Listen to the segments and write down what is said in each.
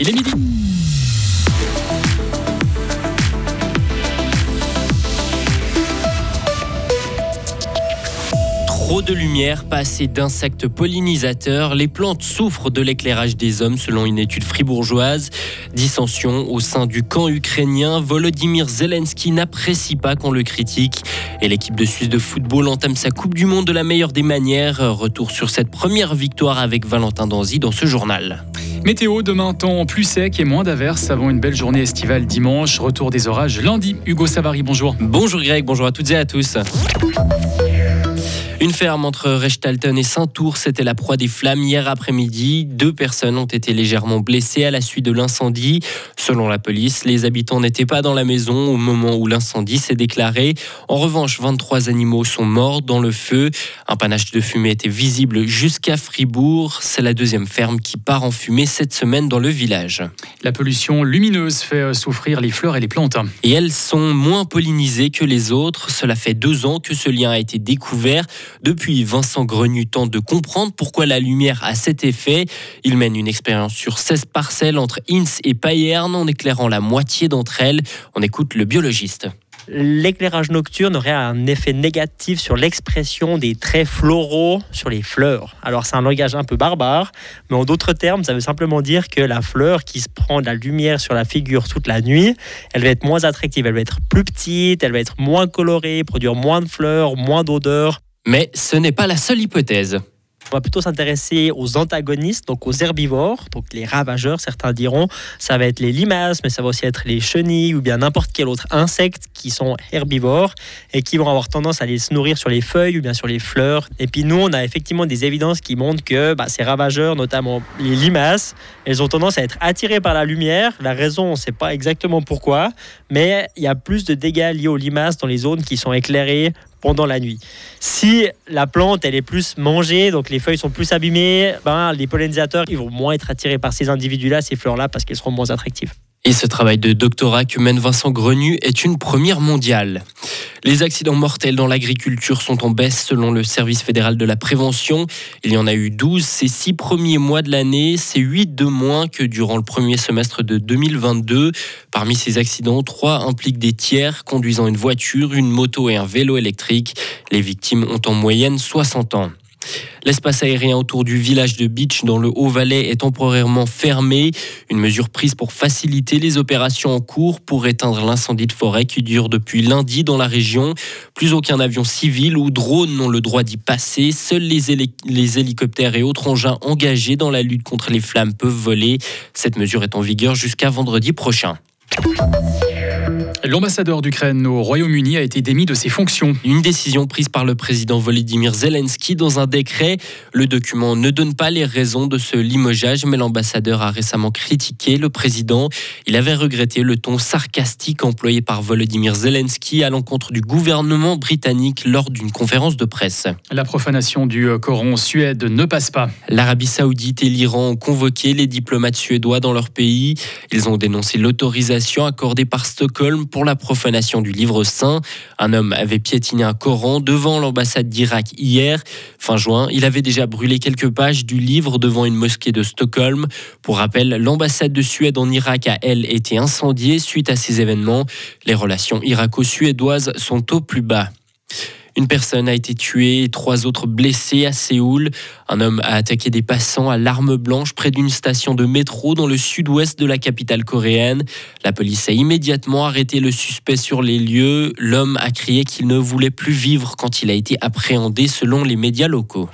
Il est midi. Trop de lumière, pas assez d'insectes pollinisateurs, les plantes souffrent de l'éclairage des hommes selon une étude fribourgeoise. Dissension au sein du camp ukrainien, Volodymyr Zelensky n'apprécie pas qu'on le critique. Et l'équipe de Suisse de football entame sa Coupe du Monde de la meilleure des manières. Retour sur cette première victoire avec Valentin Danzy dans ce journal. Météo, demain, temps plus sec et moins d'averses avant une belle journée estivale dimanche. Retour des orages lundi. Hugo Savary, bonjour. Bonjour Greg, bonjour à toutes et à tous. Une ferme entre Rechtalten et Saint-Tour, c'était la proie des flammes hier après-midi. Deux personnes ont été légèrement blessées à la suite de l'incendie. Selon la police, les habitants n'étaient pas dans la maison au moment où l'incendie s'est déclaré. En revanche, 23 animaux sont morts dans le feu. Un panache de fumée était visible jusqu'à Fribourg. C'est la deuxième ferme qui part en fumée cette semaine dans le village. La pollution lumineuse fait euh, souffrir les fleurs et les plantes. Et elles sont moins pollinisées que les autres. Cela fait deux ans que ce lien a été découvert. Depuis, Vincent Grenu tente de comprendre pourquoi la lumière a cet effet. Il mène une expérience sur 16 parcelles entre Inns et Payerne en éclairant la moitié d'entre elles. On écoute le biologiste l'éclairage nocturne aurait un effet négatif sur l'expression des traits floraux sur les fleurs. Alors c'est un langage un peu barbare, mais en d'autres termes, ça veut simplement dire que la fleur qui se prend de la lumière sur la figure toute la nuit, elle va être moins attractive, elle va être plus petite, elle va être moins colorée, produire moins de fleurs, moins d'odeurs. Mais ce n'est pas la seule hypothèse. On va plutôt s'intéresser aux antagonistes, donc aux herbivores, donc les ravageurs, certains diront. Ça va être les limaces, mais ça va aussi être les chenilles ou bien n'importe quel autre insecte qui sont herbivores et qui vont avoir tendance à aller se nourrir sur les feuilles ou bien sur les fleurs. Et puis nous, on a effectivement des évidences qui montrent que bah, ces ravageurs, notamment les limaces, elles ont tendance à être attirées par la lumière. La raison, on ne sait pas exactement pourquoi, mais il y a plus de dégâts liés aux limaces dans les zones qui sont éclairées pendant la nuit. Si la plante elle est plus mangée, donc les feuilles sont plus abîmées, ben, les pollinisateurs ils vont moins être attirés par ces individus-là, ces fleurs-là, parce qu'elles seront moins attractives. Et ce travail de doctorat que mène Vincent Grenu est une première mondiale. Les accidents mortels dans l'agriculture sont en baisse selon le service fédéral de la prévention. Il y en a eu 12 ces six premiers mois de l'année. C'est 8 de moins que durant le premier semestre de 2022. Parmi ces accidents, trois impliquent des tiers conduisant une voiture, une moto et un vélo électrique. Les victimes ont en moyenne 60 ans. L'espace aérien autour du village de Beach dans le Haut-Valais est temporairement fermé. Une mesure prise pour faciliter les opérations en cours pour éteindre l'incendie de forêt qui dure depuis lundi dans la région. Plus aucun avion civil ou drone n'ont le droit d'y passer. Seuls les, les hélicoptères et autres engins engagés dans la lutte contre les flammes peuvent voler. Cette mesure est en vigueur jusqu'à vendredi prochain. L'ambassadeur d'Ukraine au Royaume-Uni a été démis de ses fonctions. Une décision prise par le président Volodymyr Zelensky dans un décret. Le document ne donne pas les raisons de ce limogeage, mais l'ambassadeur a récemment critiqué le président. Il avait regretté le ton sarcastique employé par Volodymyr Zelensky à l'encontre du gouvernement britannique lors d'une conférence de presse. La profanation du Coran en Suède ne passe pas. L'Arabie saoudite et l'Iran ont convoqué les diplomates suédois dans leur pays. Ils ont dénoncé l'autorisation accordée par Stockholm pour la profanation du livre saint. Un homme avait piétiné un Coran devant l'ambassade d'Irak hier. Fin juin, il avait déjà brûlé quelques pages du livre devant une mosquée de Stockholm. Pour rappel, l'ambassade de Suède en Irak a, elle, été incendiée suite à ces événements. Les relations irako-suédoises sont au plus bas. Une personne a été tuée et trois autres blessés à Séoul. Un homme a attaqué des passants à l'arme blanche près d'une station de métro dans le sud-ouest de la capitale coréenne. La police a immédiatement arrêté le suspect sur les lieux. L'homme a crié qu'il ne voulait plus vivre quand il a été appréhendé selon les médias locaux.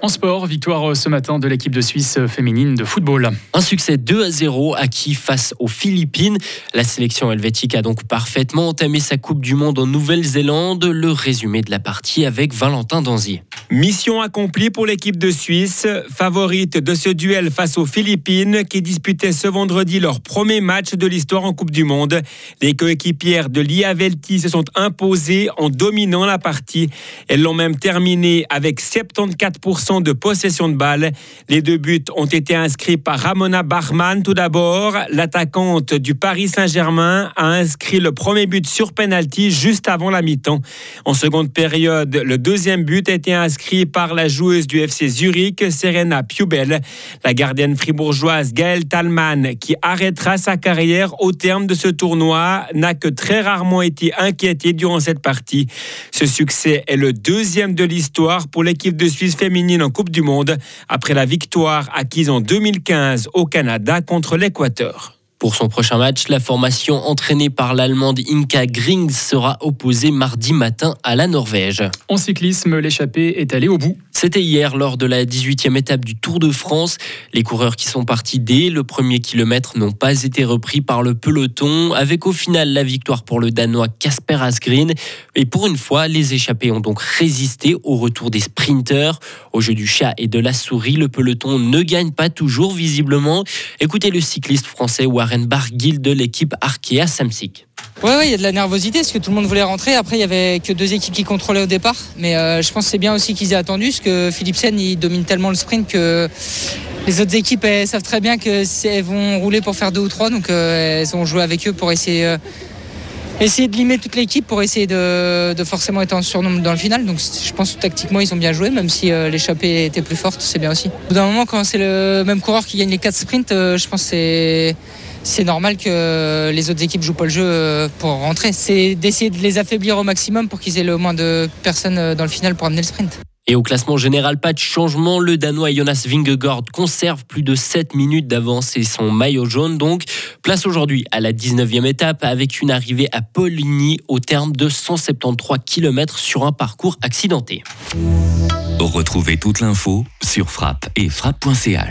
En sport, victoire ce matin de l'équipe de Suisse féminine de football. Un succès 2 à 0 acquis face aux Philippines. La sélection helvétique a donc parfaitement entamé sa Coupe du Monde en Nouvelle-Zélande. Le résumé de la partie avec Valentin Danzy. Mission accomplie pour l'équipe de Suisse, favorite de ce duel face aux Philippines qui disputaient ce vendredi leur premier match de l'histoire en Coupe du Monde. Les coéquipières de Liavelti se sont imposées en dominant la partie. Elles l'ont même terminé avec 74% 50% de possession de balle. Les deux buts ont été inscrits par Ramona Bachmann tout d'abord. L'attaquante du Paris Saint-Germain a inscrit le premier but sur penalty juste avant la mi-temps. En seconde période, le deuxième but a été inscrit par la joueuse du FC Zurich, Serena Piubel. La gardienne fribourgeoise Gaëlle Talman, qui arrêtera sa carrière au terme de ce tournoi, n'a que très rarement été inquiétée durant cette partie. Ce succès est le deuxième de l'histoire pour l'équipe de Suisse féminine en Coupe du Monde, après la victoire acquise en 2015 au Canada contre l'Équateur. Pour son prochain match, la formation entraînée par l'Allemande Inka Grings sera opposée mardi matin à la Norvège. En cyclisme, l'échappée est allée au bout. C'était hier lors de la 18e étape du Tour de France. Les coureurs qui sont partis dès le premier kilomètre n'ont pas été repris par le peloton, avec au final la victoire pour le Danois Casper Asgreen. Et pour une fois, les échappés ont donc résisté au retour des sprinteurs. Au jeu du chat et de la souris, le peloton ne gagne pas toujours visiblement. Écoutez le cycliste français Warren Barguil de l'équipe Arkea Samsic. Ouais, il y a de la nervosité parce que tout le monde voulait rentrer. Après, il y avait que deux équipes qui contrôlaient au départ. Mais euh, je pense que c'est bien aussi qu'ils aient attendu parce que Philipsen, il domine tellement le sprint que les autres équipes savent très bien qu'elles vont rouler pour faire deux ou trois. Donc euh, elles ont joué avec eux pour essayer, euh, essayer de limer toute l'équipe pour essayer de, de, forcément être en surnombre dans le final. Donc je pense que tactiquement, ils ont bien joué, même si l'échappée était plus forte, c'est bien aussi. Au bout d'un moment, quand c'est le même coureur qui gagne les quatre sprints, je pense que c'est c'est normal que les autres équipes jouent pas le jeu euh, pour rentrer. C'est d'essayer de les affaiblir au maximum pour qu'ils aient le moins de personnes euh, dans le final pour amener le sprint. Et au classement général, pas de changement. Le Danois Jonas Vingegaard conserve plus de 7 minutes d'avance et son maillot jaune. Donc, place aujourd'hui à la 19e étape avec une arrivée à Poligny au terme de 173 km sur un parcours accidenté. Retrouvez toute l'info sur frappe et frappe.ch.